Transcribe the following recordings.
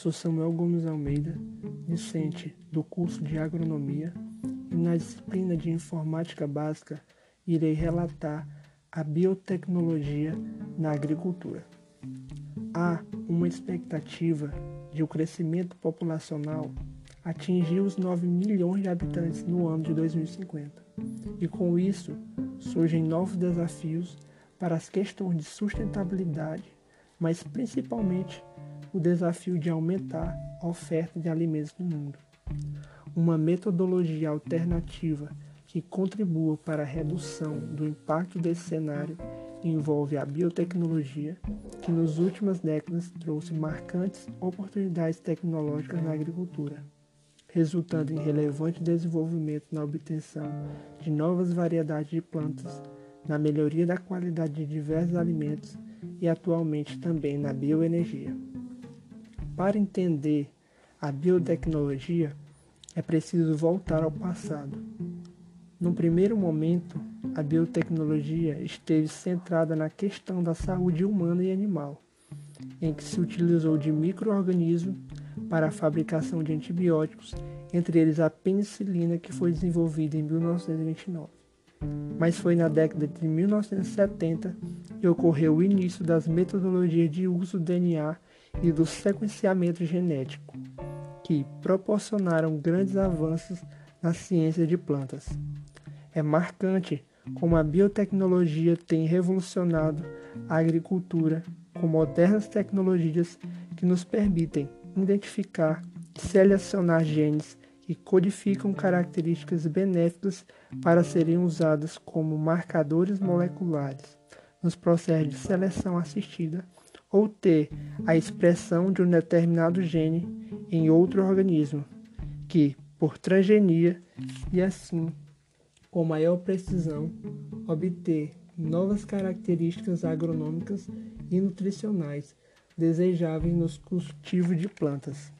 sou Samuel Gomes Almeida, discente do curso de Agronomia, e na disciplina de Informática Básica irei relatar a biotecnologia na agricultura. Há uma expectativa de o crescimento populacional atingir os 9 milhões de habitantes no ano de 2050. E com isso, surgem novos desafios para as questões de sustentabilidade, mas principalmente o desafio de aumentar a oferta de alimentos no mundo. Uma metodologia alternativa que contribua para a redução do impacto desse cenário envolve a biotecnologia, que nas últimas décadas trouxe marcantes oportunidades tecnológicas na agricultura, resultando em relevante desenvolvimento na obtenção de novas variedades de plantas, na melhoria da qualidade de diversos alimentos e atualmente também na bioenergia. Para entender a biotecnologia, é preciso voltar ao passado. No primeiro momento, a biotecnologia esteve centrada na questão da saúde humana e animal, em que se utilizou de microorganismos para a fabricação de antibióticos, entre eles a penicilina que foi desenvolvida em 1929. Mas foi na década de 1970 que ocorreu o início das metodologias de uso do DNA e do sequenciamento genético, que proporcionaram grandes avanços na ciência de plantas. É marcante como a biotecnologia tem revolucionado a agricultura com modernas tecnologias que nos permitem identificar e selecionar genes que codificam características benéficas para serem usadas como marcadores moleculares nos processos de seleção assistida ou ter a expressão de um determinado gene em outro organismo, que, por transgenia e assim, com maior precisão, obter novas características agronômicas e nutricionais desejáveis nos cultivos de plantas.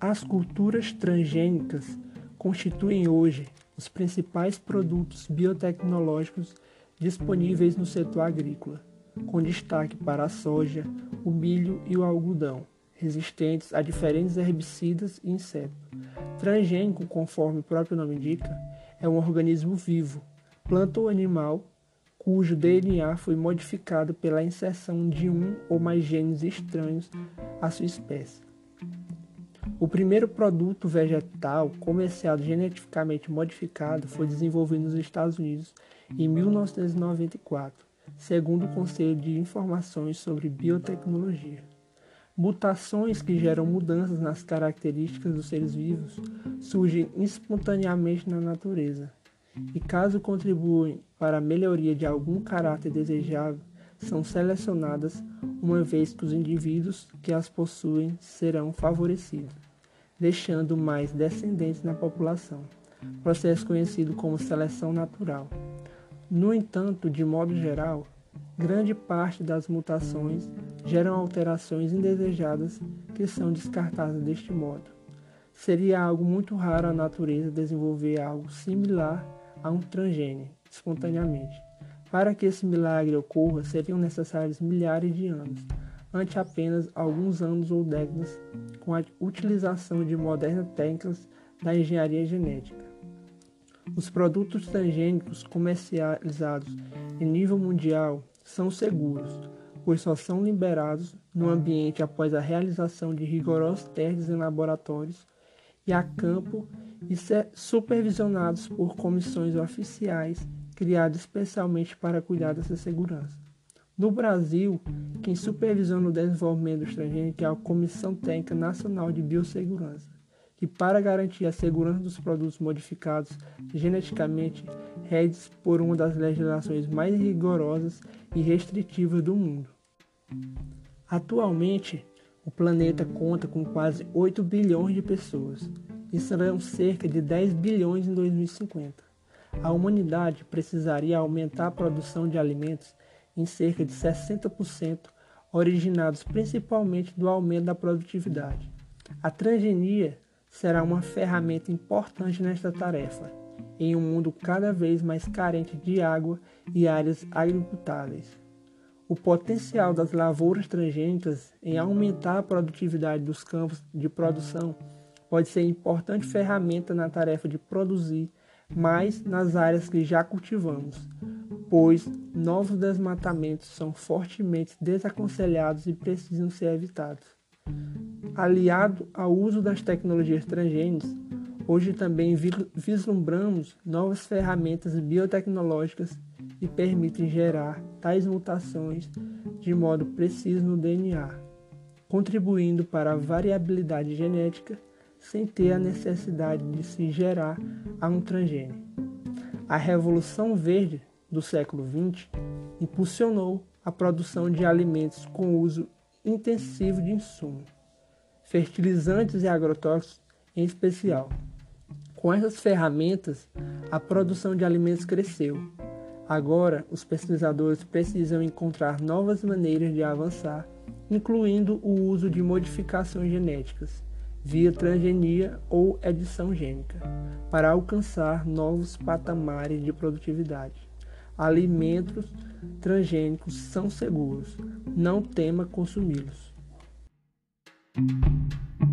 As culturas transgênicas constituem hoje os principais produtos biotecnológicos disponíveis no setor agrícola com destaque para a soja, o milho e o algodão, resistentes a diferentes herbicidas e insetos. Transgênico, conforme o próprio nome indica, é um organismo vivo, planta ou animal, cujo DNA foi modificado pela inserção de um ou mais genes estranhos à sua espécie. O primeiro produto vegetal comerciado geneticamente modificado foi desenvolvido nos Estados Unidos em 1994 segundo o Conselho de Informações sobre Biotecnologia. Mutações que geram mudanças nas características dos seres vivos surgem espontaneamente na natureza e, caso contribuem para a melhoria de algum caráter desejável, são selecionadas uma vez que os indivíduos que as possuem serão favorecidos, deixando mais descendentes na população, processo conhecido como seleção natural. No entanto, de modo geral, grande parte das mutações geram alterações indesejadas que são descartadas deste modo. Seria algo muito raro a natureza desenvolver algo similar a um transgênio espontaneamente. Para que esse milagre ocorra, seriam necessários milhares de anos, ante apenas alguns anos ou décadas, com a utilização de modernas técnicas da engenharia genética. Os produtos transgênicos comercializados em nível mundial são seguros, pois só são liberados no ambiente após a realização de rigorosos testes em laboratórios e a campo e supervisionados por comissões oficiais criadas especialmente para cuidar dessa segurança. No Brasil, quem supervisiona o desenvolvimento dos transgênicos é a Comissão Técnica Nacional de Biossegurança que, para garantir a segurança dos produtos modificados geneticamente, rege por uma das legislações mais rigorosas e restritivas do mundo. Atualmente, o planeta conta com quase 8 bilhões de pessoas e serão cerca de 10 bilhões em 2050. A humanidade precisaria aumentar a produção de alimentos em cerca de 60%, originados principalmente do aumento da produtividade. A transgenia será uma ferramenta importante nesta tarefa, em um mundo cada vez mais carente de água e áreas agricultáveis. o potencial das lavouras transgênicas em aumentar a produtividade dos campos de produção pode ser importante ferramenta na tarefa de produzir mais nas áreas que já cultivamos, pois novos desmatamentos são fortemente desaconselhados e precisam ser evitados. Aliado ao uso das tecnologias transgênicas, hoje também vislumbramos novas ferramentas biotecnológicas que permitem gerar tais mutações de modo preciso no DNA, contribuindo para a variabilidade genética sem ter a necessidade de se gerar a um transgênio. A Revolução Verde do século XX impulsionou a produção de alimentos com uso intensivo de insumos, fertilizantes e agrotóxicos em especial. Com essas ferramentas, a produção de alimentos cresceu. Agora, os pesquisadores precisam encontrar novas maneiras de avançar, incluindo o uso de modificações genéticas via transgenia ou edição gênica, para alcançar novos patamares de produtividade. Alimentos transgênicos são seguros, não tema consumi-los thank you